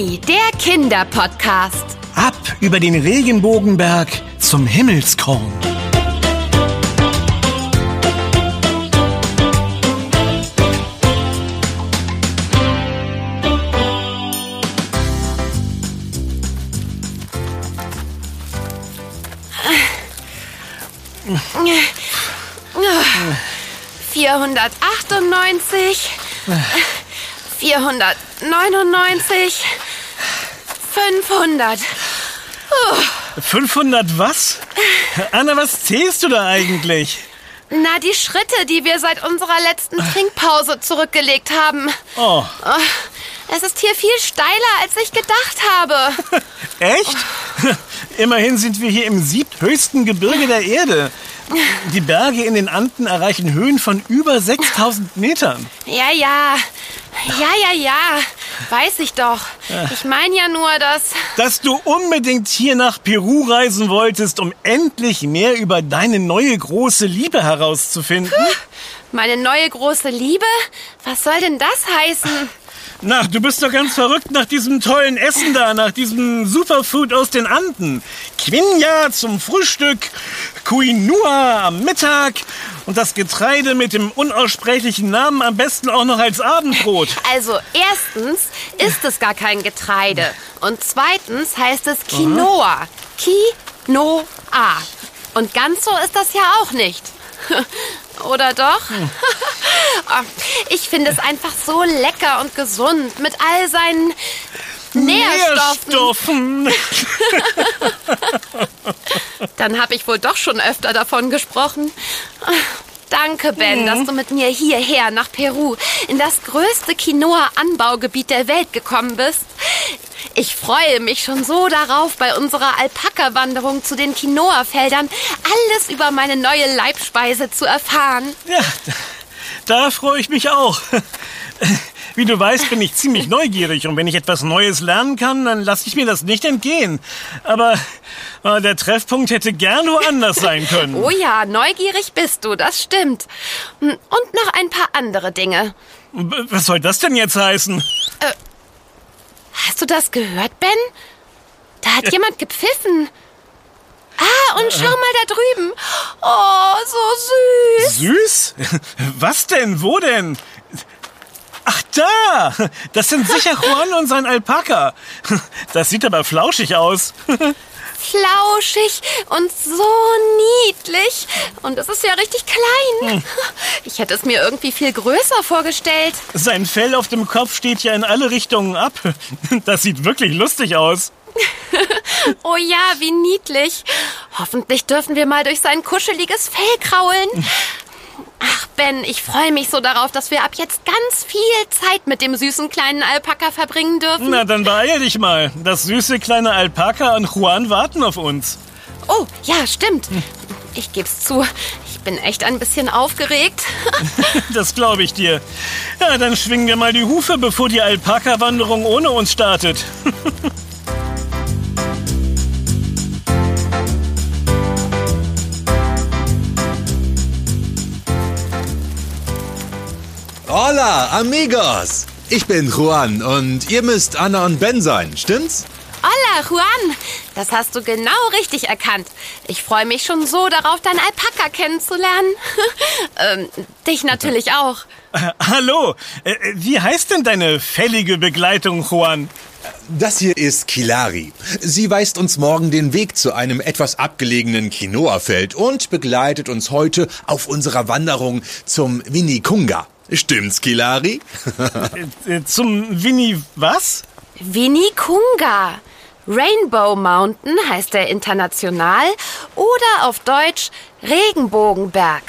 Der Kinderpodcast. Ab über den Regenbogenberg zum Himmelskorn. Vierhundertachtundneunzig, vierhundertneunundneunzig, fünfhundert. 500 was? Anna, was zählst du da eigentlich? Na, die Schritte, die wir seit unserer letzten Trinkpause zurückgelegt haben. Oh, Oh, Es ist hier viel steiler, als ich gedacht habe. echt? Immerhin sind wir hier im siebthöchsten Gebirge der Erde. Die Berge in den Anden erreichen Höhen von über 6000 Metern. Ja, ja. Ja, ja, ja. Weiß ich doch. Ich meine ja nur, dass. Dass du unbedingt hier nach Peru reisen wolltest, um endlich mehr über deine neue große Liebe herauszufinden. Meine neue große Liebe? Was soll denn das heißen? Na, du bist doch ganz verrückt nach diesem tollen Essen da, nach diesem Superfood aus den Anden. Quinja zum Frühstück, Quinua am Mittag und das Getreide mit dem unaussprechlichen Namen am besten auch noch als Abendbrot. Also, erstens ist es gar kein Getreide. Und zweitens heißt es Quinoa. Quinoa. Und ganz so ist das ja auch nicht. Oder doch? Oh, Ich finde es einfach so lecker und gesund mit all seinen Nährstoffen. Nährstoffen. Dann habe ich wohl doch schon öfter davon gesprochen. Danke, Ben, dass du mit mir hierher nach Peru in das größte Quinoa-Anbaugebiet der Welt gekommen bist. Ich freue mich schon so darauf, bei unserer Alpaka-Wanderung zu den Quinoa-Feldern alles über meine neue Leibspeise zu erfahren. Ja, da, da freue ich mich auch. Wie du weißt, bin ich ziemlich neugierig und wenn ich etwas Neues lernen kann, dann lasse ich mir das nicht entgehen. Aber äh, der Treffpunkt hätte gern woanders sein können. Oh ja, neugierig bist du, das stimmt. Und noch ein paar andere Dinge. Was soll das denn jetzt heißen? Hast du das gehört, Ben? Da hat jemand gepfiffen. Ah, und schau mal da drüben. Oh, so süß. Süß? Was denn? Wo denn? Ach da! Das sind sicher Juan und sein Alpaka. Das sieht aber flauschig aus. Flauschig und so niedlich. Und es ist ja richtig klein. Ich hätte es mir irgendwie viel größer vorgestellt. Sein Fell auf dem Kopf steht ja in alle Richtungen ab. Das sieht wirklich lustig aus. Oh ja, wie niedlich. Hoffentlich dürfen wir mal durch sein kuscheliges Fell kraulen. Ach, Ben, ich freue mich so darauf, dass wir ab jetzt ganz viel Zeit mit dem süßen kleinen Alpaka verbringen dürfen. Na, dann beeil dich mal. Das süße kleine Alpaka und Juan warten auf uns. Oh, ja, stimmt. Ich geb's zu. Ich bin echt ein bisschen aufgeregt. Das glaube ich dir. Ja, dann schwingen wir mal die Hufe, bevor die Alpaka-Wanderung ohne uns startet. Hola, amigos! Ich bin Juan und ihr müsst Anna und Ben sein, stimmt's? Hola, Juan. Das hast du genau richtig erkannt. Ich freue mich schon so darauf, deinen Alpaka kennenzulernen. ähm, dich natürlich auch. Äh, hallo, äh, wie heißt denn deine fällige Begleitung, Juan? Das hier ist Kilari. Sie weist uns morgen den Weg zu einem etwas abgelegenen Quinoa-Feld und begleitet uns heute auf unserer Wanderung zum Winikunga. Stimmt's, Kilari? Äh, zum Winnie was? Winikunga. Rainbow Mountain heißt er international oder auf Deutsch Regenbogenberg.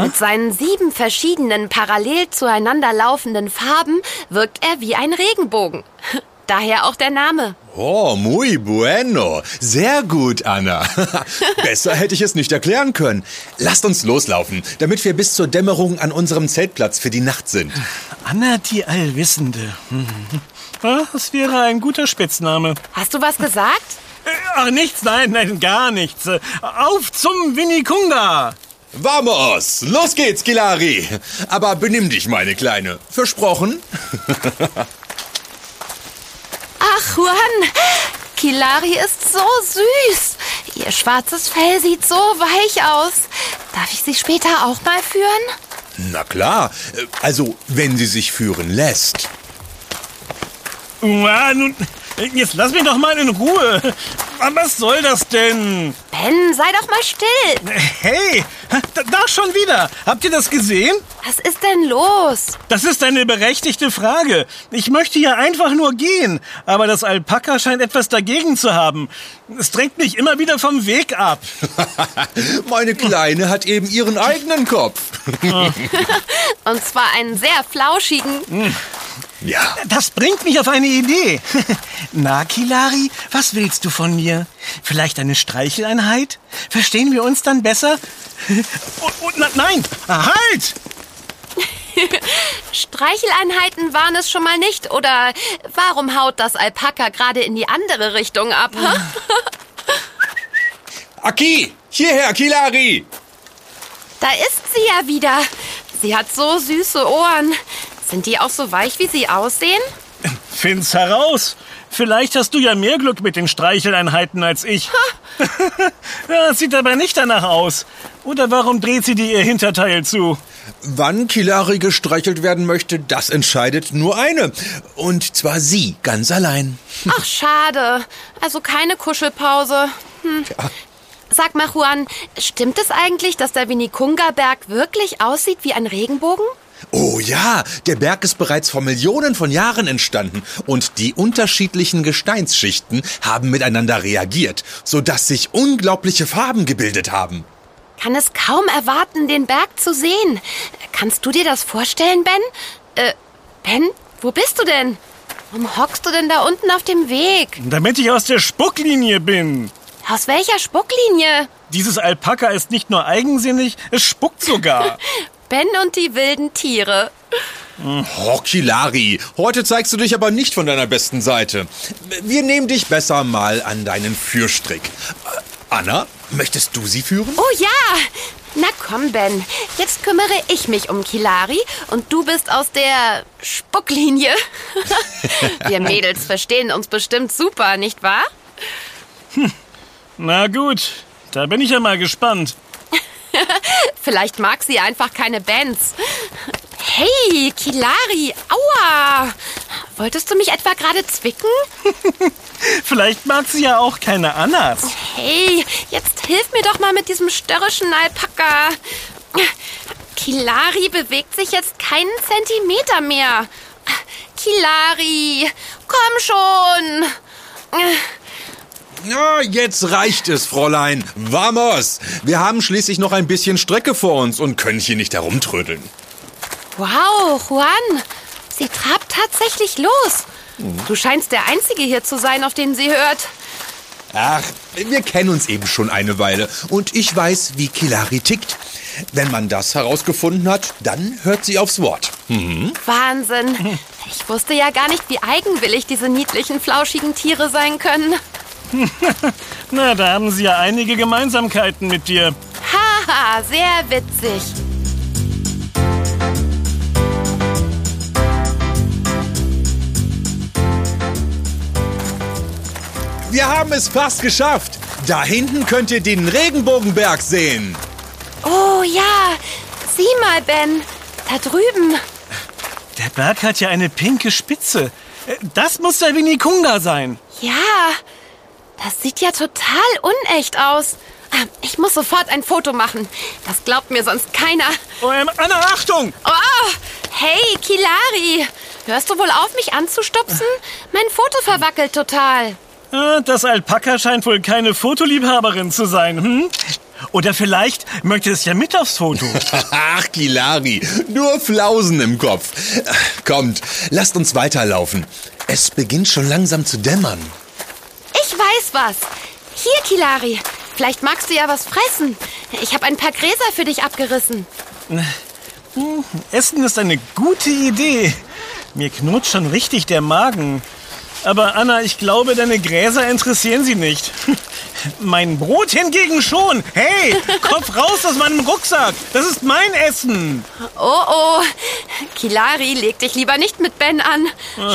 Mit seinen sieben verschiedenen parallel zueinander laufenden Farben wirkt er wie ein Regenbogen. Daher auch der Name. Oh, muy bueno. Sehr gut, Anna. Besser hätte ich es nicht erklären können. Lasst uns loslaufen, damit wir bis zur Dämmerung an unserem Zeltplatz für die Nacht sind. Anna die Allwissende. Das wäre ein guter Spitzname. Hast du was gesagt? Äh, Ach, nichts, nein, nein, gar nichts. Auf zum Winikunga! Vamos! Los geht's, Kilari! Aber benimm dich, meine Kleine. Versprochen? Juan, Kilari ist so süß. Ihr schwarzes Fell sieht so weich aus. Darf ich sie später auch mal führen? Na klar, äh, also wenn sie sich führen lässt. Ah, nun, jetzt lass mich doch mal in Ruhe. Was soll das denn? Ben, sei doch mal still. Hey, da, da schon wieder. Habt ihr das gesehen? Was ist denn los? Das ist eine berechtigte Frage. Ich möchte hier einfach nur gehen, aber das Alpaka scheint etwas dagegen zu haben. Es drängt mich immer wieder vom Weg ab. Meine Kleine hat eben ihren eigenen Kopf. Und zwar einen sehr flauschigen. Ja, Das bringt mich auf eine Idee. Na, Kilari, was willst du von mir? Vielleicht eine Streicheleinheit? Verstehen wir uns dann besser? Oh, oh, na, nein, halt! Streicheleinheiten waren es schon mal nicht. Oder warum haut das Alpaka gerade in die andere Richtung ab? Aki, hierher, Kilari. Da ist sie ja wieder. Sie hat so süße Ohren. Sind die auch so weich, wie sie aussehen? Find's heraus. Vielleicht hast du ja mehr Glück mit den Streicheleinheiten als ich. ja, sieht aber nicht danach aus. Oder warum dreht sie dir ihr Hinterteil zu? Wann Kilari gestreichelt werden möchte, das entscheidet nur eine. Und zwar sie, ganz allein. Ach, schade. Also keine Kuschelpause. Hm. Sag mal, Juan, stimmt es eigentlich, dass der Winnikunga-Berg wirklich aussieht wie ein Regenbogen? Oh ja, der Berg ist bereits vor Millionen von Jahren entstanden und die unterschiedlichen Gesteinsschichten haben miteinander reagiert, sodass sich unglaubliche Farben gebildet haben. Kann es kaum erwarten, den Berg zu sehen. Kannst du dir das vorstellen, Ben? Äh, Ben, wo bist du denn? Warum hockst du denn da unten auf dem Weg? Damit ich aus der Spucklinie bin. Aus welcher Spucklinie? Dieses Alpaka ist nicht nur eigensinnig, es spuckt sogar. Ben und die wilden Tiere. Oh, Kilari, heute zeigst du dich aber nicht von deiner besten Seite. Wir nehmen dich besser mal an deinen Führstrick. Äh, Anna, möchtest du sie führen? Oh ja! Na komm, Ben. Jetzt kümmere ich mich um Kilari und du bist aus der Spucklinie. Wir Mädels verstehen uns bestimmt super, nicht wahr? Na gut, da bin ich ja mal gespannt. Vielleicht mag sie einfach keine Bands. Hey, Kilari, aua! Wolltest du mich etwa gerade zwicken? Vielleicht mag sie ja auch keine Annas. Hey, jetzt hilf mir doch mal mit diesem störrischen Alpaka. Kilari bewegt sich jetzt keinen Zentimeter mehr. Kilari, komm schon. Ja, jetzt reicht es, Fräulein. Vamos! Wir haben schließlich noch ein bisschen Strecke vor uns und können hier nicht herumtrödeln. Wow, Juan, sie trabt tatsächlich los. Du scheinst der Einzige hier zu sein, auf den sie hört. Ach, wir kennen uns eben schon eine Weile und ich weiß, wie Kilari tickt. Wenn man das herausgefunden hat, dann hört sie aufs Wort. Wahnsinn. Ich wusste ja gar nicht, wie eigenwillig diese niedlichen, flauschigen Tiere sein können. Na, da haben sie ja einige Gemeinsamkeiten mit dir. Haha, sehr witzig. Wir haben es fast geschafft. Da hinten könnt ihr den Regenbogenberg sehen. Oh ja, sieh mal, Ben. Da drüben. Der Berg hat ja eine pinke Spitze. Äh, Das muss der Winnikunga sein. Ja, das sieht ja total unecht aus. Ah, Ich muss sofort ein Foto machen. Das glaubt mir sonst keiner. Oh, ähm, Anna, Achtung! Oh, hey, Kilari. Hörst du wohl auf, mich anzustupsen? Mein Foto verwackelt total. Äh, Das Alpaka scheint wohl keine Fotoliebhaberin zu sein, hm? Oder vielleicht möchte es ja mit aufs Foto. Ach, Kilari, nur Flausen im Kopf. Kommt, lasst uns weiterlaufen. Es beginnt schon langsam zu dämmern. Ich weiß was. Hier, Kilari. Vielleicht magst du ja was fressen. Ich habe ein paar Gräser für dich abgerissen. Essen ist eine gute Idee. Mir knurrt schon richtig der Magen. Aber Anna, ich glaube, deine Gräser interessieren sie nicht. Mein Brot hingegen schon. Hey, Kopf raus aus meinem Rucksack. Das ist mein Essen. Oh oh. Kilari, leg dich lieber nicht mit Ben an.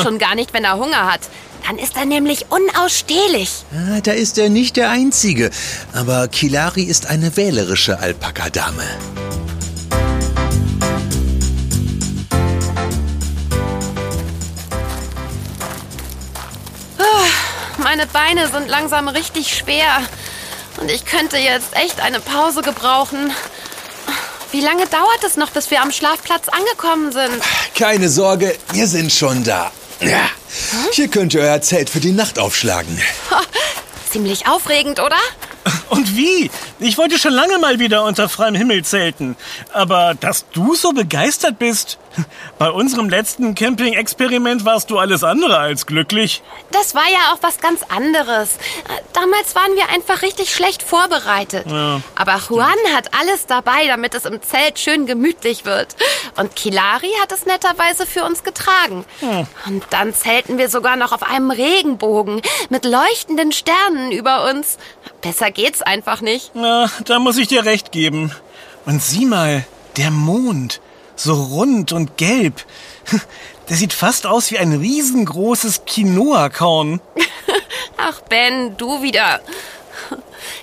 Schon gar nicht, wenn er Hunger hat. Dann ist er nämlich unausstehlich. Ah, da ist er nicht der Einzige. Aber Kilari ist eine wählerische Alpaka-Dame. Meine Beine sind langsam richtig schwer. Und ich könnte jetzt echt eine Pause gebrauchen. Wie lange dauert es noch, bis wir am Schlafplatz angekommen sind? Keine Sorge, wir sind schon da. Ja. Hier könnt ihr euer Zelt für die Nacht aufschlagen. Ziemlich aufregend, oder? Und wie? Ich wollte schon lange mal wieder unter freiem Himmel zelten. Aber dass du so begeistert bist. Bei unserem letzten Camping-Experiment warst du alles andere als glücklich. Das war ja auch was ganz anderes. Damals waren wir einfach richtig schlecht vorbereitet. Ja. Aber Juan hat alles dabei, damit es im Zelt schön gemütlich wird. Und Kilari hat es netterweise für uns getragen. Hm. Und dann zelten wir sogar noch auf einem Regenbogen mit leuchtenden Sternen über uns. Besser geht's einfach nicht. Na, da muss ich dir recht geben. Und sieh mal, der Mond. So rund und gelb. Der sieht fast aus wie ein riesengroßes Quinoa-Korn. Ach, Ben, du wieder.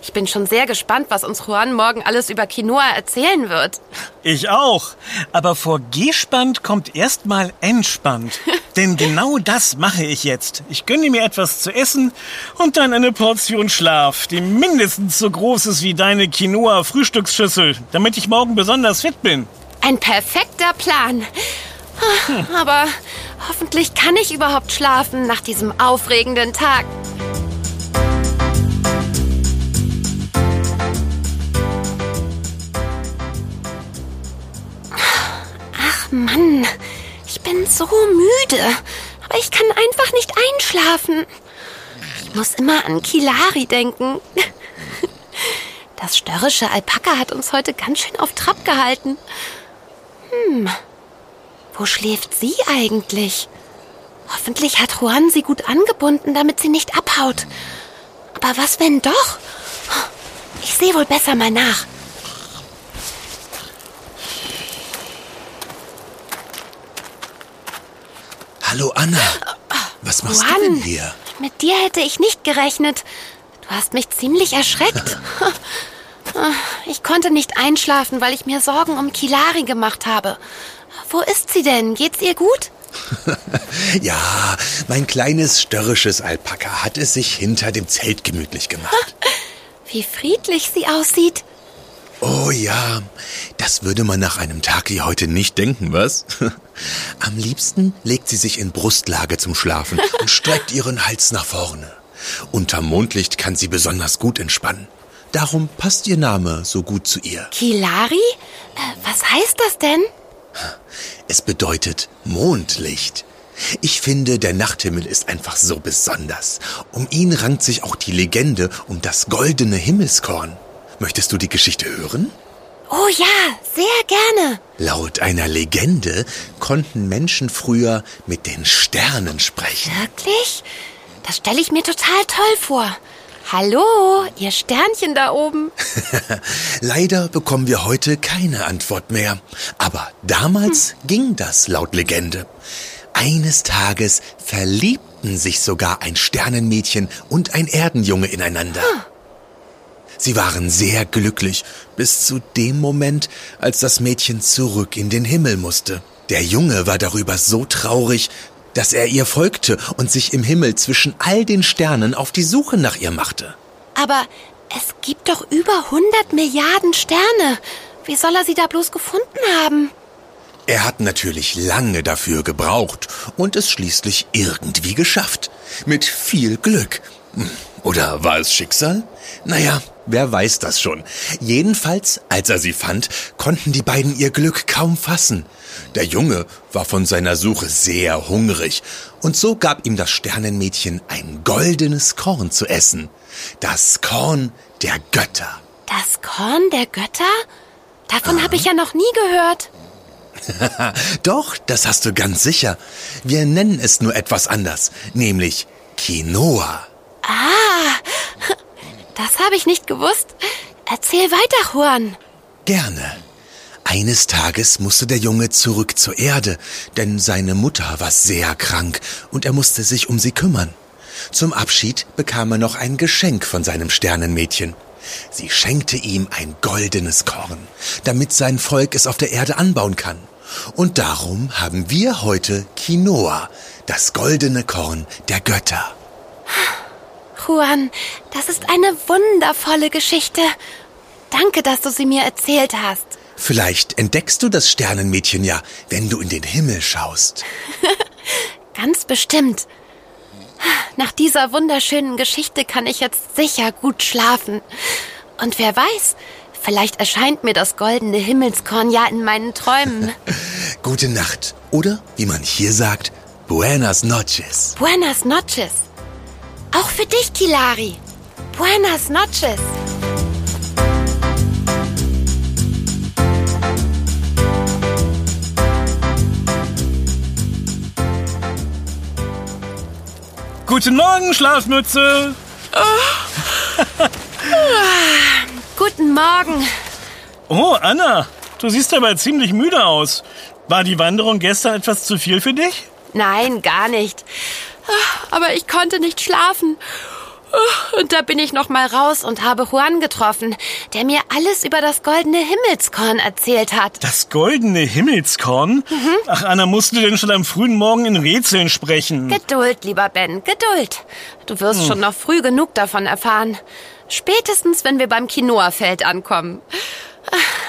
Ich bin schon sehr gespannt, was uns Juan morgen alles über Quinoa erzählen wird. Ich auch. Aber vor gespannt kommt erstmal entspannt. Denn genau das mache ich jetzt. Ich gönne mir etwas zu essen und dann eine Portion Schlaf, die mindestens so groß ist wie deine Quinoa-Frühstücksschüssel, damit ich morgen besonders fit bin. Ein perfekter Plan. Hm. Aber hoffentlich kann ich überhaupt schlafen nach diesem aufregenden Tag. Mann, ich bin so müde. Aber ich kann einfach nicht einschlafen. Ich muss immer an Kilari denken. Das störrische Alpaka hat uns heute ganz schön auf Trab gehalten. Hm, wo schläft sie eigentlich? Hoffentlich hat Juan sie gut angebunden, damit sie nicht abhaut. Aber was, wenn doch? Ich sehe wohl besser mal nach. Hallo Anna. Was machst Juan, du denn hier? Mit dir hätte ich nicht gerechnet. Du hast mich ziemlich erschreckt. Ich konnte nicht einschlafen, weil ich mir Sorgen um Kilari gemacht habe. Wo ist sie denn? Geht's ihr gut? ja, mein kleines störrisches Alpaka hat es sich hinter dem Zelt gemütlich gemacht. Wie friedlich sie aussieht. Oh ja, das würde man nach einem Tag wie heute nicht denken, was? Am liebsten legt sie sich in Brustlage zum Schlafen und streckt ihren Hals nach vorne. Unter Mondlicht kann sie besonders gut entspannen. Darum passt ihr Name so gut zu ihr. Kilari? Äh, was heißt das denn? Es bedeutet Mondlicht. Ich finde, der Nachthimmel ist einfach so besonders. Um ihn rankt sich auch die Legende um das goldene Himmelskorn. Möchtest du die Geschichte hören? Oh ja, sehr gerne. Laut einer Legende konnten Menschen früher mit den Sternen sprechen. Wirklich? Das stelle ich mir total toll vor. Hallo, ihr Sternchen da oben. Leider bekommen wir heute keine Antwort mehr. Aber damals hm. ging das laut Legende. Eines Tages verliebten sich sogar ein Sternenmädchen und ein Erdenjunge ineinander. Hm. Sie waren sehr glücklich, bis zu dem Moment, als das Mädchen zurück in den Himmel musste. Der Junge war darüber so traurig, dass er ihr folgte und sich im Himmel zwischen all den Sternen auf die Suche nach ihr machte. Aber es gibt doch über 100 Milliarden Sterne. Wie soll er sie da bloß gefunden haben? Er hat natürlich lange dafür gebraucht und es schließlich irgendwie geschafft. Mit viel Glück. Oder war es Schicksal? Naja, wer weiß das schon. Jedenfalls, als er sie fand, konnten die beiden ihr Glück kaum fassen. Der Junge war von seiner Suche sehr hungrig, und so gab ihm das Sternenmädchen ein goldenes Korn zu essen. Das Korn der Götter. Das Korn der Götter? Davon habe ich ja noch nie gehört. Doch, das hast du ganz sicher. Wir nennen es nur etwas anders, nämlich Quinoa. Ah, das habe ich nicht gewusst. Erzähl weiter, Juan. Gerne. Eines Tages musste der Junge zurück zur Erde, denn seine Mutter war sehr krank und er musste sich um sie kümmern. Zum Abschied bekam er noch ein Geschenk von seinem Sternenmädchen. Sie schenkte ihm ein goldenes Korn, damit sein Volk es auf der Erde anbauen kann. Und darum haben wir heute Quinoa, das goldene Korn der Götter. Juan, das ist eine wundervolle Geschichte. Danke, dass du sie mir erzählt hast. Vielleicht entdeckst du das Sternenmädchen ja, wenn du in den Himmel schaust. Ganz bestimmt. Nach dieser wunderschönen Geschichte kann ich jetzt sicher gut schlafen. Und wer weiß, vielleicht erscheint mir das goldene Himmelskorn ja in meinen Träumen. Gute Nacht. Oder, wie man hier sagt, Buenas noches. Buenas noches. Auch für dich, Kilari. Buenas noches. Guten Morgen, Schlafmütze. Guten Morgen. Oh, Anna, du siehst aber ziemlich müde aus. War die Wanderung gestern etwas zu viel für dich? Nein, gar nicht. Aber ich konnte nicht schlafen. Und da bin ich noch mal raus und habe Juan getroffen, der mir alles über das goldene Himmelskorn erzählt hat. Das goldene Himmelskorn? Ach, Anna, musst du denn schon am frühen Morgen in Rätseln sprechen? Geduld, lieber Ben, Geduld. Du wirst schon noch früh genug davon erfahren. Spätestens, wenn wir beim Quinoa-Feld ankommen.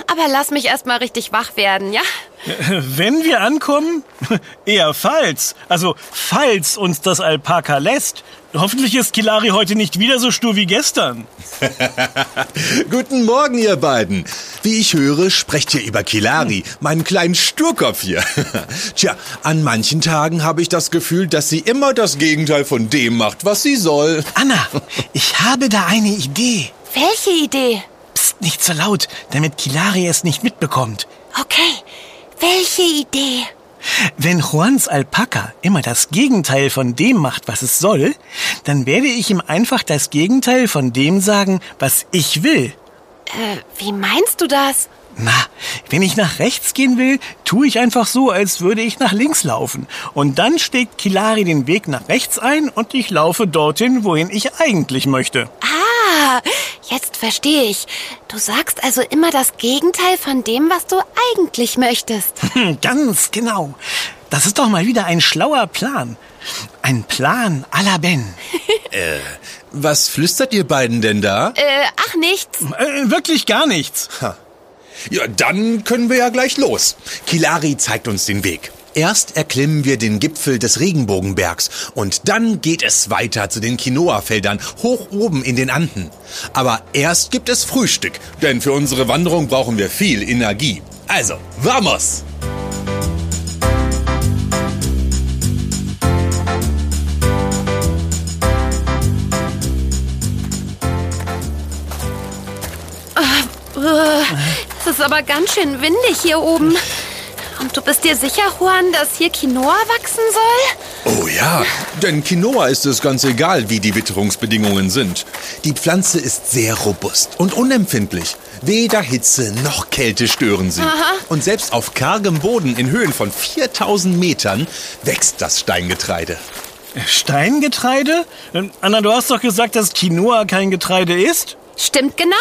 Aber lass mich erst mal richtig wach werden, ja? Wenn wir ankommen? Eher falls. Also, falls uns das Alpaka lässt. Hoffentlich ist Kilari heute nicht wieder so stur wie gestern. Guten Morgen, ihr beiden. Wie ich höre, sprecht ihr über Kilari, meinen kleinen Sturkopf hier. Tja, an manchen Tagen habe ich das Gefühl, dass sie immer das Gegenteil von dem macht, was sie soll. Anna, ich habe da eine Idee. Welche Idee? Psst, nicht so laut, damit Kilari es nicht mitbekommt. Okay, welche Idee? Wenn Juans Alpaka immer das Gegenteil von dem macht, was es soll, dann werde ich ihm einfach das Gegenteil von dem sagen, was ich will. Äh, wie meinst du das? Na, wenn ich nach rechts gehen will, tue ich einfach so, als würde ich nach links laufen. Und dann schlägt Kilari den Weg nach rechts ein und ich laufe dorthin, wohin ich eigentlich möchte. Jetzt verstehe ich. Du sagst also immer das Gegenteil von dem, was du eigentlich möchtest. Hm, Ganz genau. Das ist doch mal wieder ein schlauer Plan. Ein Plan à la Ben. Was flüstert ihr beiden denn da? Äh, ach nichts. Äh, wirklich gar nichts. Ja, dann können wir ja gleich los. Kilari zeigt uns den Weg. Erst erklimmen wir den Gipfel des Regenbogenbergs und dann geht es weiter zu den Quinoa-Feldern hoch oben in den Anden. Aber erst gibt es Frühstück, denn für unsere Wanderung brauchen wir viel Energie. Also, vamos! Es ist aber ganz schön windig hier oben. Und du bist dir sicher, Juan, dass hier Quinoa wachsen soll? Oh ja, denn Quinoa ist es ganz egal, wie die Witterungsbedingungen sind. Die Pflanze ist sehr robust und unempfindlich. Weder Hitze noch Kälte stören sie. Und selbst auf kargem Boden in Höhen von 4000 Metern wächst das Steingetreide. Steingetreide? Ähm, Anna, du hast doch gesagt, dass Quinoa kein Getreide ist? Stimmt genau.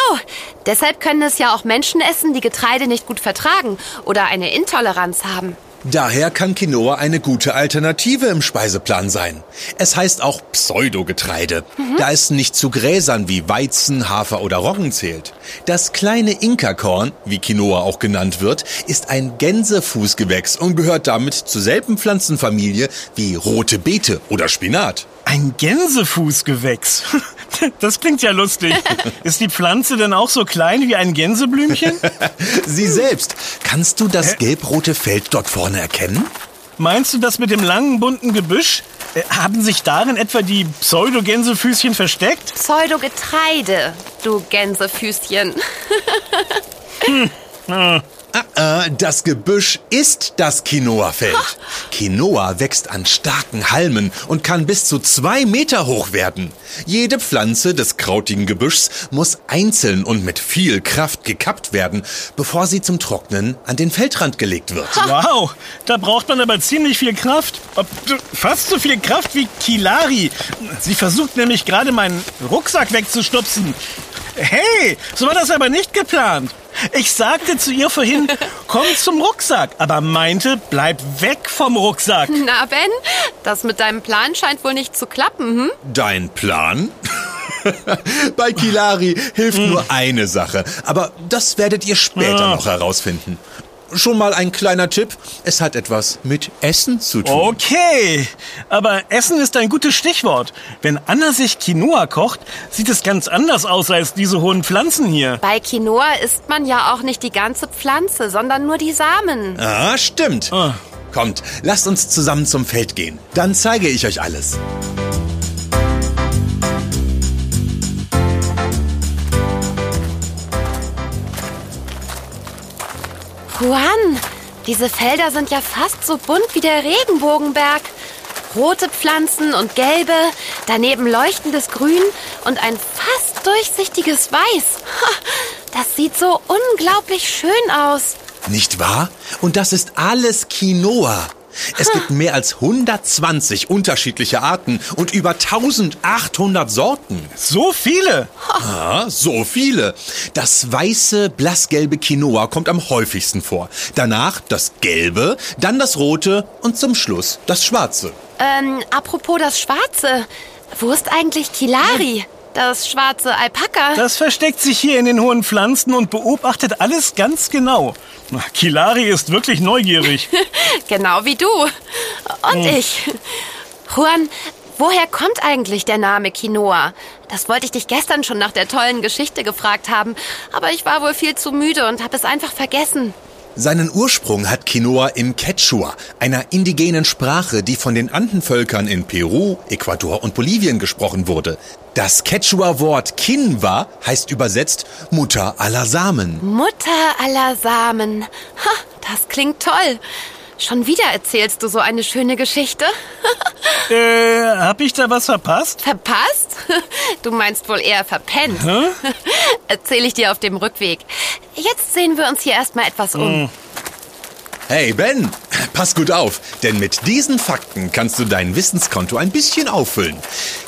Deshalb können es ja auch Menschen essen, die Getreide nicht gut vertragen oder eine Intoleranz haben. Daher kann Quinoa eine gute Alternative im Speiseplan sein. Es heißt auch Pseudogetreide, da es nicht zu Gräsern wie Weizen, Hafer oder Roggen zählt. Das kleine Inkakorn, wie Quinoa auch genannt wird, ist ein Gänsefußgewächs und gehört damit zur selben Pflanzenfamilie wie rote Beete oder Spinat. Ein Gänsefußgewächs. Das klingt ja lustig. Ist die Pflanze denn auch so klein wie ein Gänseblümchen? Sie selbst. Kannst du das gelbrote Feld dort vorne erkennen? Meinst du das mit dem langen, bunten Gebüsch? Äh, haben sich darin etwa die Pseudo-Gänsefüßchen versteckt? Pseudogetreide, du Gänsefüßchen. Ah, äh, das Gebüsch ist das Quinoa-Feld. Quinoa wächst an starken Halmen und kann bis zu zwei Meter hoch werden. Jede Pflanze des krautigen Gebüschs muss einzeln und mit viel Kraft gekappt werden, bevor sie zum Trocknen an den Feldrand gelegt wird. Wow, da braucht man aber ziemlich viel Kraft. Ob- Fast so viel Kraft wie Kilari. Sie versucht nämlich gerade meinen Rucksack wegzustupsen. Hey, so war das aber nicht geplant. Ich sagte zu ihr vorhin, komm zum Rucksack, aber meinte, bleib weg vom Rucksack. Na, Ben, das mit deinem Plan scheint wohl nicht zu klappen, hm? Dein Plan? Bei Kilari hilft nur eine Sache, aber das werdet ihr später Ah. noch herausfinden. Schon mal ein kleiner Tipp, es hat etwas mit Essen zu tun. Okay, aber Essen ist ein gutes Stichwort. Wenn Anna sich Quinoa kocht, sieht es ganz anders aus als diese hohen Pflanzen hier. Bei Quinoa isst man ja auch nicht die ganze Pflanze, sondern nur die Samen. Ah, stimmt. Ah. Kommt, lasst uns zusammen zum Feld gehen. Dann zeige ich euch alles. Juan, diese Felder sind ja fast so bunt wie der Regenbogenberg. Rote Pflanzen und gelbe, daneben leuchtendes Grün und ein fast durchsichtiges Weiß. Das sieht so unglaublich schön aus. Nicht wahr? Und das ist alles Quinoa. Es gibt mehr als 120 unterschiedliche Arten und über 1800 Sorten. So viele. Ah, so viele. Das weiße, blassgelbe Quinoa kommt am häufigsten vor. Danach das gelbe, dann das rote und zum Schluss das schwarze. Ähm, apropos das Schwarze. Wo ist eigentlich Kilari? Das schwarze Alpaka? Das versteckt sich hier in den hohen Pflanzen und beobachtet alles ganz genau. Na, Kilari ist wirklich neugierig. Genau wie du. Und ich. Juan, woher kommt eigentlich der Name Quinoa? Das wollte ich dich gestern schon nach der tollen Geschichte gefragt haben, aber ich war wohl viel zu müde und habe es einfach vergessen. Seinen Ursprung hat Quinoa im Quechua, einer indigenen Sprache, die von den Andenvölkern in Peru, Ecuador und Bolivien gesprochen wurde. Das Quechua-Wort Kinwa heißt übersetzt Mutter aller Samen. Mutter aller Samen. Ha, das klingt toll. Schon wieder erzählst du so eine schöne Geschichte? äh, hab ich da was verpasst? Verpasst? Du meinst wohl eher verpennt. Erzähle ich dir auf dem Rückweg. Jetzt sehen wir uns hier erstmal etwas um. Hey Ben, pass gut auf, denn mit diesen Fakten kannst du dein Wissenskonto ein bisschen auffüllen.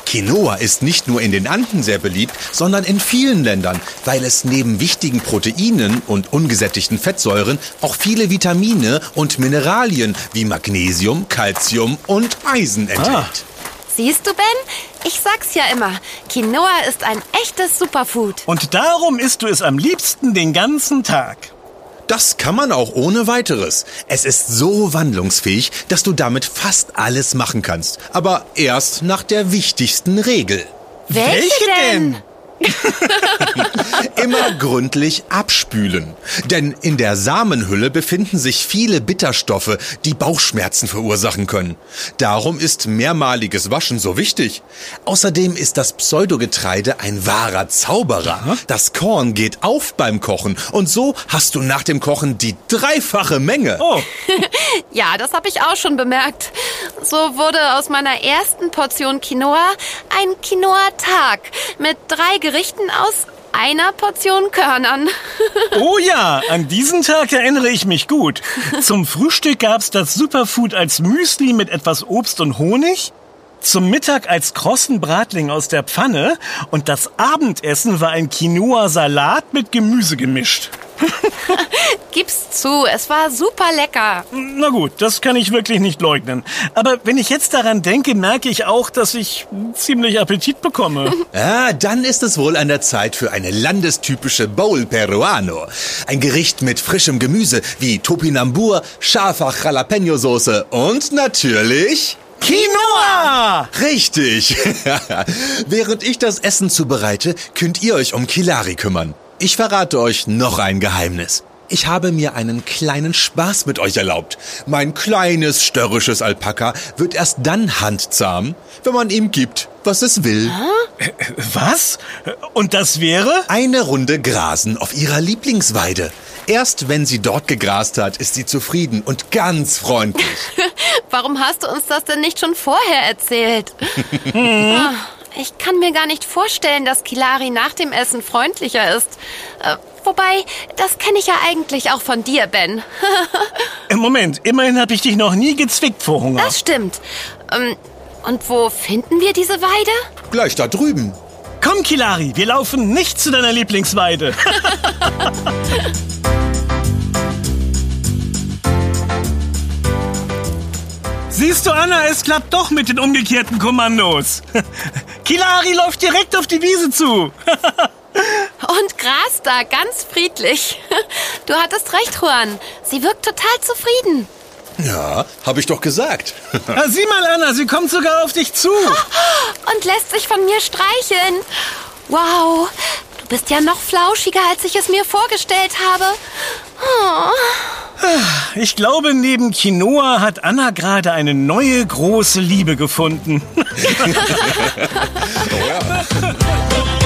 Quinoa ist nicht nur in den Anden sehr beliebt, sondern in vielen Ländern, weil es neben wichtigen Proteinen und ungesättigten Fettsäuren auch viele Vitamine und Mineralien wie Magnesium, Calcium und Eisen enthält. Siehst du, Ben? Ich sag's ja immer. Quinoa ist ein echtes Superfood. Und darum isst du es am liebsten den ganzen Tag. Das kann man auch ohne weiteres. Es ist so wandlungsfähig, dass du damit fast alles machen kannst. Aber erst nach der wichtigsten Regel. Welche denn? Immer gründlich abspülen. Denn in der Samenhülle befinden sich viele Bitterstoffe, die Bauchschmerzen verursachen können. Darum ist mehrmaliges Waschen so wichtig. Außerdem ist das Pseudogetreide ein wahrer Zauberer. Das Korn geht auf beim Kochen und so hast du nach dem Kochen die dreifache Menge. Oh, Ja, das habe ich auch schon bemerkt. So wurde aus meiner ersten Portion Quinoa ein Quinoa-Tag mit drei Gerichten aus einer Portion Körnern. oh ja, an diesen Tag erinnere ich mich gut. Zum Frühstück gab's das Superfood als Müsli mit etwas Obst und Honig. Zum Mittag als krossen Bratling aus der Pfanne und das Abendessen war ein Quinoa-Salat mit Gemüse gemischt. Gib's zu, es war super lecker. Na gut, das kann ich wirklich nicht leugnen. Aber wenn ich jetzt daran denke, merke ich auch, dass ich ziemlich Appetit bekomme. Ah, dann ist es wohl an der Zeit für eine landestypische Bowl Peruano. Ein Gericht mit frischem Gemüse wie Topinambur, scharfer Jalapeno-Soße und natürlich... Quinoa! Richtig! Während ich das Essen zubereite, könnt ihr euch um Kilari kümmern. Ich verrate euch noch ein Geheimnis. Ich habe mir einen kleinen Spaß mit euch erlaubt. Mein kleines störrisches Alpaka wird erst dann handzahm, wenn man ihm gibt, was es will. Was? Und das wäre? Eine Runde grasen auf ihrer Lieblingsweide. Erst wenn sie dort gegrast hat, ist sie zufrieden und ganz freundlich. Warum hast du uns das denn nicht schon vorher erzählt? Ah, ich kann mir gar nicht vorstellen, dass Kilari nach dem Essen freundlicher ist. Äh, wobei, das kenne ich ja eigentlich auch von dir, Ben. Im Moment, immerhin habe ich dich noch nie gezwickt vor Hunger. Das stimmt. Ähm, und wo finden wir diese Weide? Gleich da drüben. Komm, Kilari, wir laufen nicht zu deiner Lieblingsweide. Siehst du, Anna, es klappt doch mit den umgekehrten Kommandos. Kilari läuft direkt auf die Wiese zu. Und Gras da, ganz friedlich. Du hattest recht, Juan. Sie wirkt total zufrieden. Ja, habe ich doch gesagt. Na, sieh mal, Anna, sie kommt sogar auf dich zu. Und lässt sich von mir streicheln. Wow, du bist ja noch flauschiger, als ich es mir vorgestellt habe. Oh. Ich glaube, neben Quinoa hat Anna gerade eine neue große Liebe gefunden. Das